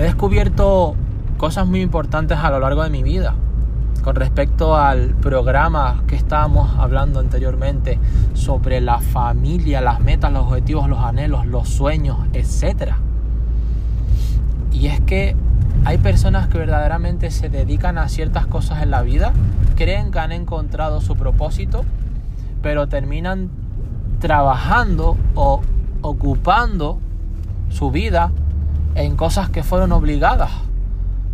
descubierto cosas muy importantes a lo largo de mi vida con respecto al programa que estábamos hablando anteriormente sobre la familia, las metas, los objetivos, los anhelos, los sueños, etc. Y es que hay personas que verdaderamente se dedican a ciertas cosas en la vida, creen que han encontrado su propósito, pero terminan trabajando o ocupando su vida en cosas que fueron obligadas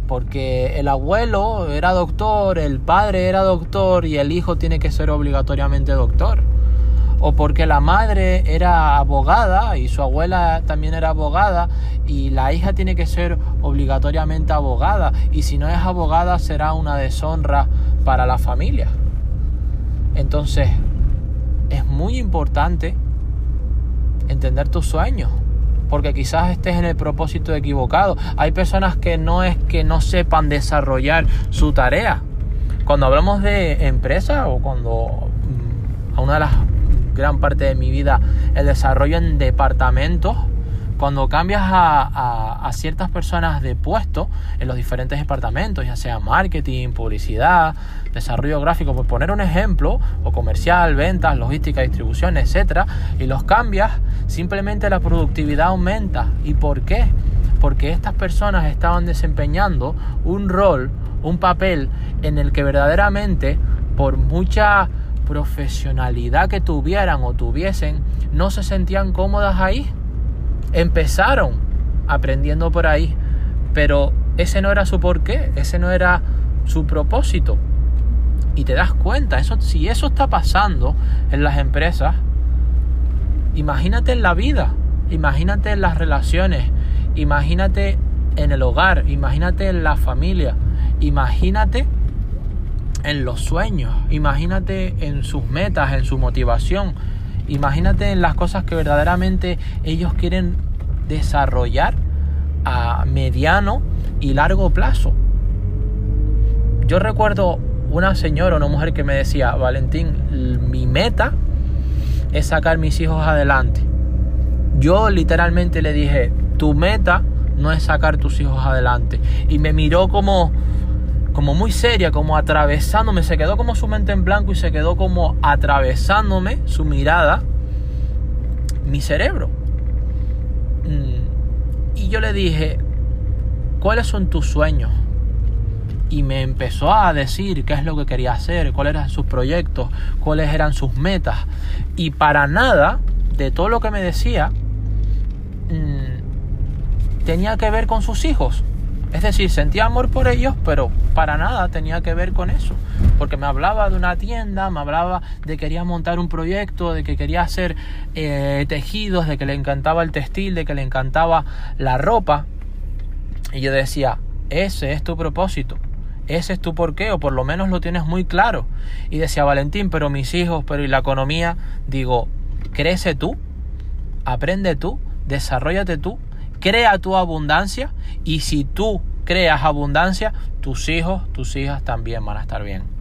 porque el abuelo era doctor, el padre era doctor y el hijo tiene que ser obligatoriamente doctor. O porque la madre era abogada y su abuela también era abogada y la hija tiene que ser obligatoriamente abogada y si no es abogada será una deshonra para la familia. Entonces, es muy importante entender tus sueños porque quizás estés en el propósito equivocado. Hay personas que no es que no sepan desarrollar su tarea. Cuando hablamos de empresa o cuando mm, a una de las gran parte de mi vida el desarrollo en departamentos, cuando cambias a, ciertas personas de puesto en los diferentes departamentos, ya sea marketing, publicidad, desarrollo gráfico, por poner un ejemplo, o comercial, ventas, logística, distribución, etcétera, y los cambias, simplemente la productividad aumenta. ¿Y por qué? Porque estas personas estaban desempeñando un rol, un papel en el que verdaderamente, por mucha profesionalidad que tuvieran o tuviesen, no se sentían cómodas ahí empezaron aprendiendo por ahí, pero ese no era su porqué, ese no era su propósito. Y te das cuenta, eso, si eso está pasando en las empresas, imagínate en la vida, imagínate en las relaciones, imagínate en el hogar, imagínate en la familia, imagínate en los sueños, imagínate en sus metas, en su motivación, Imagínate en las cosas que verdaderamente ellos quieren desarrollar a mediano y largo plazo. Yo recuerdo una señora, una mujer que me decía, Valentín, mi meta es sacar mis hijos adelante. Yo literalmente le dije, tu meta no es sacar tus hijos adelante. Y me miró como, como muy seria, como atravesándome, se quedó como su mente en blanco y se quedó como atravesándome su mirada, mi cerebro. Mm, y yo le dije, ¿cuáles son tus sueños? Y me empezó a decir qué es lo que quería hacer, cuáles eran sus proyectos, cuáles eran sus metas. Y para nada de todo lo que me decía mm, tenía que ver con sus hijos. Es decir, sentía amor por ellos, pero para nada tenía que ver con eso. Porque me hablaba de una tienda, me hablaba de que quería montar un proyecto, de que quería hacer eh, tejidos, de que le encantaba el textil, de que le encantaba la ropa. Y yo decía, ese es tu propósito, ese es tu porqué, o por lo menos lo tienes muy claro. Y decía Valentín, pero mis hijos, pero y la economía, digo, crece tú, aprende tú, desarrollate tú crea tu abundancia y si tú creas abundancia, tus hijos, tus hijas también van a estar bien.